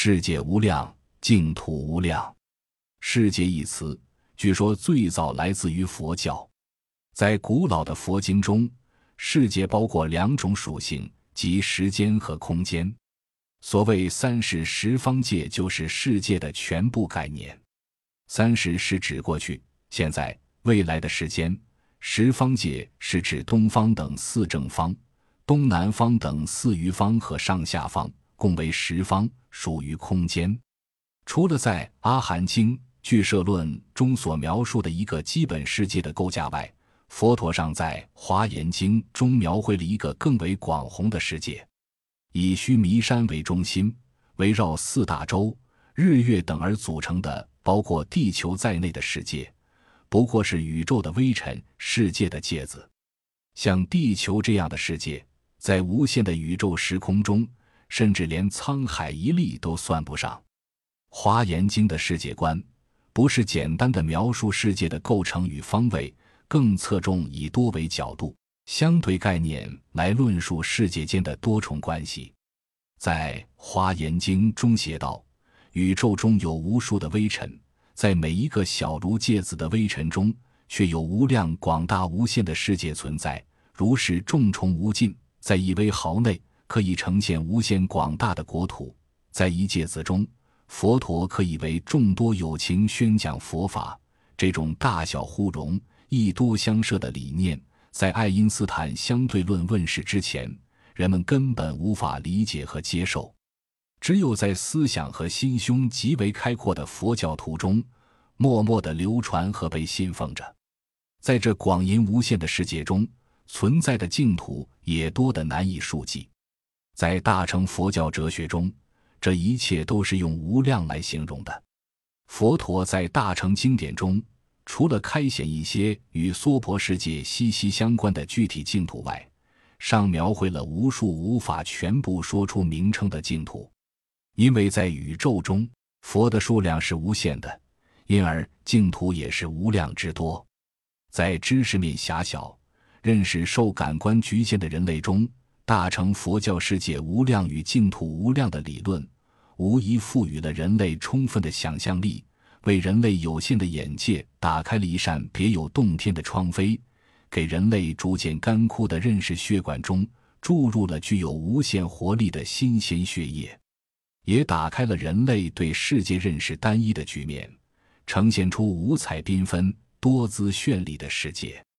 世界无量，净土无量。世界一词，据说最早来自于佛教。在古老的佛经中，世界包括两种属性，即时间和空间。所谓三世十方界，就是世界的全部概念。三世是指过去、现在、未来的时间；十方界是指东方等四正方、东南方等四余方和上下方，共为十方，属于空间。除了在《阿含经·俱舍论》中所描述的一个基本世界的构架外，佛陀上在《华严经》中描绘了一个更为广宏的世界。以须弥山为中心，围绕四大洲、日月等而组成的，包括地球在内的世界，不过是宇宙的微尘世界的芥子。像地球这样的世界，在无限的宇宙时空中，甚至连沧海一粟都算不上。华严经的世界观，不是简单的描述世界的构成与方位，更侧重以多维角度。相对概念来论述世界间的多重关系，在《华严经》中写道：“宇宙中有无数的微尘，在每一个小如芥子的微尘中，却有无量广大无限的世界存在。如是重重无尽，在一微毫内可以呈现无限广大的国土。在一芥子中，佛陀可以为众多有情宣讲佛法。这种大小互融、异多相摄的理念。”在爱因斯坦相对论问世之前，人们根本无法理解和接受。只有在思想和心胸极为开阔的佛教徒中，默默地流传和被信奉着。在这广银无限的世界中，存在的净土也多得难以数计。在大乘佛教哲学中，这一切都是用无量来形容的。佛陀在大乘经典中。除了开显一些与娑婆世界息息相关的具体净土外，尚描绘了无数无法全部说出名称的净土。因为在宇宙中，佛的数量是无限的，因而净土也是无量之多。在知识面狭小、认识受感官局限的人类中，大乘佛教世界无量与净土无量的理论，无疑赋予了人类充分的想象力。为人类有限的眼界打开了一扇别有洞天的窗扉，给人类逐渐干枯的认识血管中注入了具有无限活力的新鲜血液，也打开了人类对世界认识单一的局面，呈现出五彩缤纷、多姿绚丽的世界。